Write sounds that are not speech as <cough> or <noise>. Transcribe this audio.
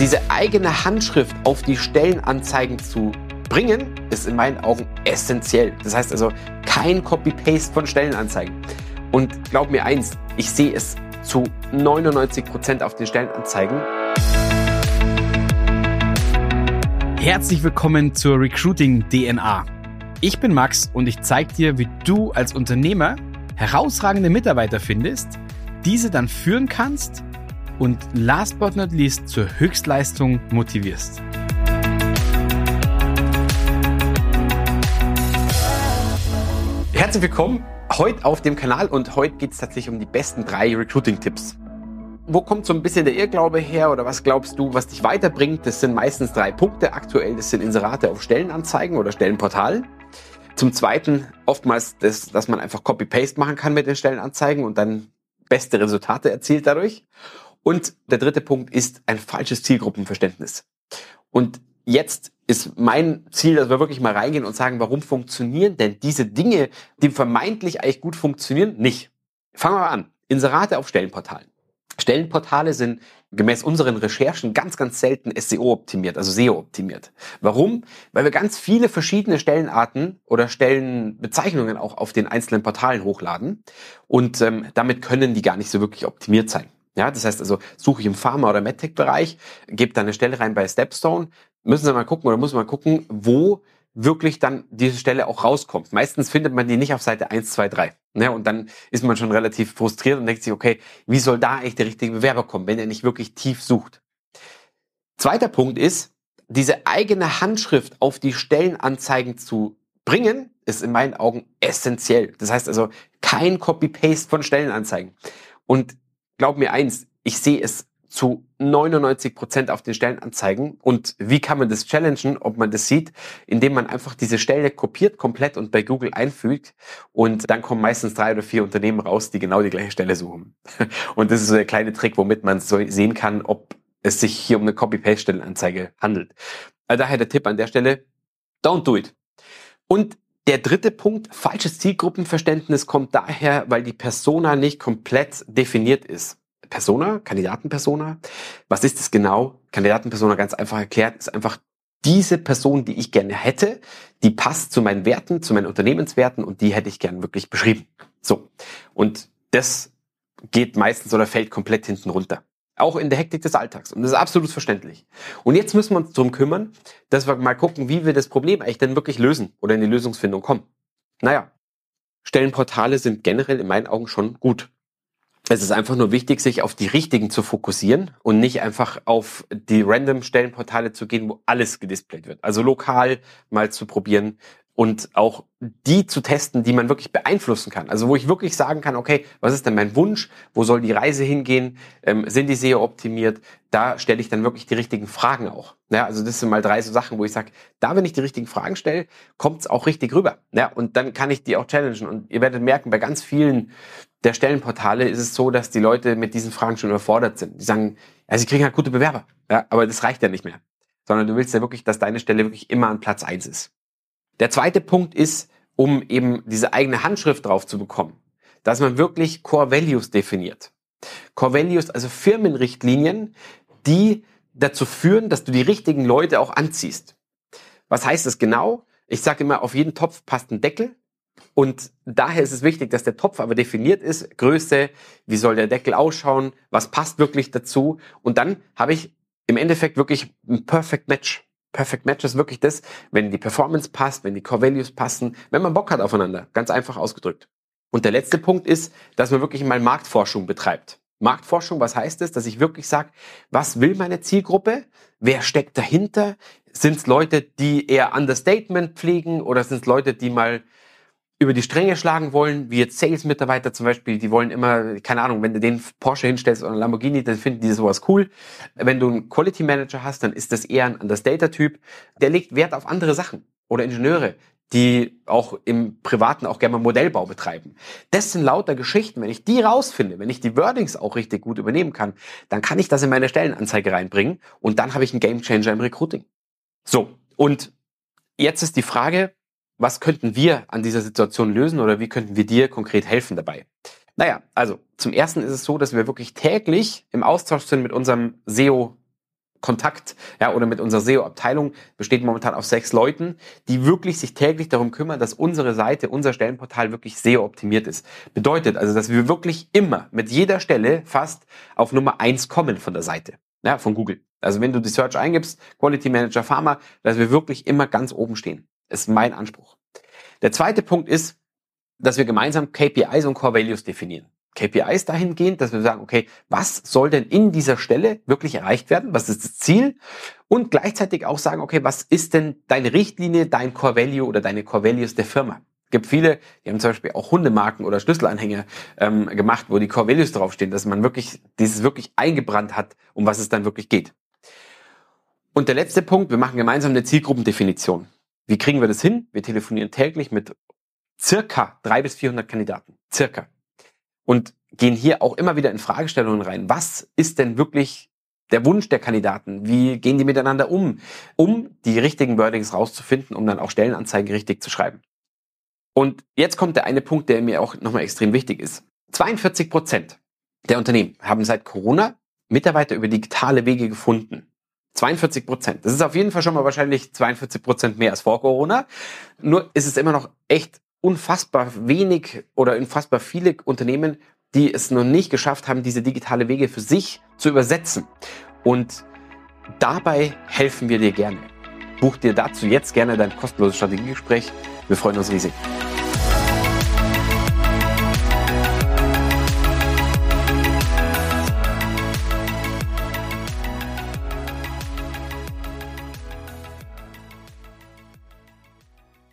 Diese eigene Handschrift auf die Stellenanzeigen zu bringen, ist in meinen Augen essentiell. Das heißt also kein Copy-Paste von Stellenanzeigen. Und glaub mir eins, ich sehe es zu 99 Prozent auf den Stellenanzeigen. Herzlich willkommen zur Recruiting DNA. Ich bin Max und ich zeige dir, wie du als Unternehmer herausragende Mitarbeiter findest, diese dann führen kannst und last but not least zur Höchstleistung motivierst. Herzlich willkommen heute auf dem Kanal und heute geht es tatsächlich um die besten drei Recruiting-Tipps. Wo kommt so ein bisschen der Irrglaube her oder was glaubst du, was dich weiterbringt? Das sind meistens drei Punkte aktuell. Das sind Inserate auf Stellenanzeigen oder Stellenportalen. Zum Zweiten oftmals, das, dass man einfach Copy-Paste machen kann mit den Stellenanzeigen und dann beste Resultate erzielt dadurch. Und der dritte Punkt ist ein falsches Zielgruppenverständnis. Und jetzt ist mein Ziel, dass wir wirklich mal reingehen und sagen, warum funktionieren denn diese Dinge, die vermeintlich eigentlich gut funktionieren, nicht? Fangen wir mal an. Inserate auf Stellenportalen. Stellenportale sind gemäß unseren Recherchen ganz, ganz selten SEO-optimiert, also SEO-optimiert. Warum? Weil wir ganz viele verschiedene Stellenarten oder Stellenbezeichnungen auch auf den einzelnen Portalen hochladen und ähm, damit können die gar nicht so wirklich optimiert sein. Ja, das heißt also, suche ich im Pharma- oder MedTech-Bereich, gebe da eine Stelle rein bei Stepstone, müssen Sie mal gucken oder muss man gucken, wo wirklich dann diese Stelle auch rauskommt. Meistens findet man die nicht auf Seite 1, 2, 3. Ja, und dann ist man schon relativ frustriert und denkt sich, okay, wie soll da eigentlich der richtige Bewerber kommen, wenn er nicht wirklich tief sucht? Zweiter Punkt ist, diese eigene Handschrift auf die Stellenanzeigen zu bringen, ist in meinen Augen essentiell. Das heißt also kein Copy-Paste von Stellenanzeigen. Und glaub mir eins, ich sehe es zu 99 Prozent auf den Stellenanzeigen. Und wie kann man das challengen, ob man das sieht, indem man einfach diese Stelle kopiert komplett und bei Google einfügt und dann kommen meistens drei oder vier Unternehmen raus, die genau die gleiche Stelle suchen. <laughs> Und das ist so der kleine Trick, womit man so sehen kann, ob es sich hier um eine Copy-Paste-Stellenanzeige handelt. Also daher der Tipp an der Stelle, don't do it. Und der dritte Punkt, falsches Zielgruppenverständnis kommt daher, weil die Persona nicht komplett definiert ist. Persona, Kandidatenpersona. Was ist das genau? Kandidatenpersona ganz einfach erklärt, ist einfach diese Person, die ich gerne hätte, die passt zu meinen Werten, zu meinen Unternehmenswerten und die hätte ich gern wirklich beschrieben. So. Und das geht meistens oder fällt komplett hinten runter. Auch in der Hektik des Alltags. Und das ist absolut verständlich. Und jetzt müssen wir uns darum kümmern, dass wir mal gucken, wie wir das Problem eigentlich denn wirklich lösen oder in die Lösungsfindung kommen. Naja, Stellenportale sind generell in meinen Augen schon gut. Es ist einfach nur wichtig, sich auf die richtigen zu fokussieren und nicht einfach auf die random Stellenportale zu gehen, wo alles gedisplayt wird. Also lokal mal zu probieren, und auch die zu testen, die man wirklich beeinflussen kann. Also wo ich wirklich sagen kann, okay, was ist denn mein Wunsch? Wo soll die Reise hingehen? Ähm, sind die SEO optimiert? Da stelle ich dann wirklich die richtigen Fragen auch. Ja, also das sind mal drei so Sachen, wo ich sage, da wenn ich die richtigen Fragen stelle, kommt es auch richtig rüber. Ja, und dann kann ich die auch challengen. Und ihr werdet merken, bei ganz vielen der Stellenportale ist es so, dass die Leute mit diesen Fragen schon überfordert sind. Die sagen, ja, sie kriegen halt gute Bewerber. Ja, aber das reicht ja nicht mehr. Sondern du willst ja wirklich, dass deine Stelle wirklich immer an Platz eins ist. Der zweite Punkt ist, um eben diese eigene Handschrift drauf zu bekommen, dass man wirklich Core Values definiert. Core Values, also Firmenrichtlinien, die dazu führen, dass du die richtigen Leute auch anziehst. Was heißt das genau? Ich sage immer, auf jeden Topf passt ein Deckel. Und daher ist es wichtig, dass der Topf aber definiert ist. Größe, wie soll der Deckel ausschauen, was passt wirklich dazu. Und dann habe ich im Endeffekt wirklich ein Perfect Match. Perfect Match ist wirklich das, wenn die Performance passt, wenn die Core Values passen, wenn man Bock hat aufeinander, ganz einfach ausgedrückt. Und der letzte Punkt ist, dass man wirklich mal Marktforschung betreibt. Marktforschung, was heißt es? Dass ich wirklich sage, was will meine Zielgruppe? Wer steckt dahinter? Sind es Leute, die eher Understatement pflegen oder sind es Leute, die mal über die Stränge schlagen wollen, wie jetzt Sales-Mitarbeiter zum Beispiel, die wollen immer, keine Ahnung, wenn du den Porsche hinstellst oder Lamborghini, dann finden die sowas cool. Wenn du einen Quality Manager hast, dann ist das eher ein Understater-Typ. Der legt Wert auf andere Sachen. Oder Ingenieure, die auch im Privaten auch gerne mal Modellbau betreiben. Das sind lauter Geschichten. Wenn ich die rausfinde, wenn ich die Wordings auch richtig gut übernehmen kann, dann kann ich das in meine Stellenanzeige reinbringen und dann habe ich einen Gamechanger im Recruiting. So, und jetzt ist die Frage, was könnten wir an dieser Situation lösen oder wie könnten wir dir konkret helfen dabei? Naja, also zum ersten ist es so, dass wir wirklich täglich im Austausch sind mit unserem SEO Kontakt, ja, oder mit unserer SEO-Abteilung besteht momentan aus sechs Leuten, die wirklich sich täglich darum kümmern, dass unsere Seite, unser Stellenportal wirklich SEO-optimiert ist. Bedeutet also, dass wir wirklich immer mit jeder Stelle fast auf Nummer eins kommen von der Seite, ja, von Google. Also wenn du die Search eingibst, Quality Manager Pharma, dass wir wirklich immer ganz oben stehen. Ist mein Anspruch. Der zweite Punkt ist, dass wir gemeinsam KPIs und Core Values definieren. KPIs dahingehend, dass wir sagen, okay, was soll denn in dieser Stelle wirklich erreicht werden? Was ist das Ziel? Und gleichzeitig auch sagen, okay, was ist denn deine Richtlinie, dein Core Value oder deine Core Values der Firma? Es gibt viele, die haben zum Beispiel auch Hundemarken oder Schlüsselanhänger ähm, gemacht, wo die Core Values draufstehen, dass man wirklich dieses wirklich eingebrannt hat, um was es dann wirklich geht. Und der letzte Punkt, wir machen gemeinsam eine Zielgruppendefinition. Wie kriegen wir das hin? Wir telefonieren täglich mit circa drei bis 400 Kandidaten. Circa und gehen hier auch immer wieder in Fragestellungen rein. Was ist denn wirklich der Wunsch der Kandidaten? Wie gehen die miteinander um, um die richtigen Wordings rauszufinden, um dann auch Stellenanzeigen richtig zu schreiben? Und jetzt kommt der eine Punkt, der mir auch nochmal extrem wichtig ist. 42 Prozent der Unternehmen haben seit Corona Mitarbeiter über digitale Wege gefunden. 42 Prozent. Das ist auf jeden Fall schon mal wahrscheinlich 42 Prozent mehr als vor Corona. Nur ist es immer noch echt unfassbar wenig oder unfassbar viele Unternehmen, die es noch nicht geschafft haben, diese digitale Wege für sich zu übersetzen. Und dabei helfen wir dir gerne. Buch dir dazu jetzt gerne dein kostenloses Strategiegespräch. Wir freuen uns riesig.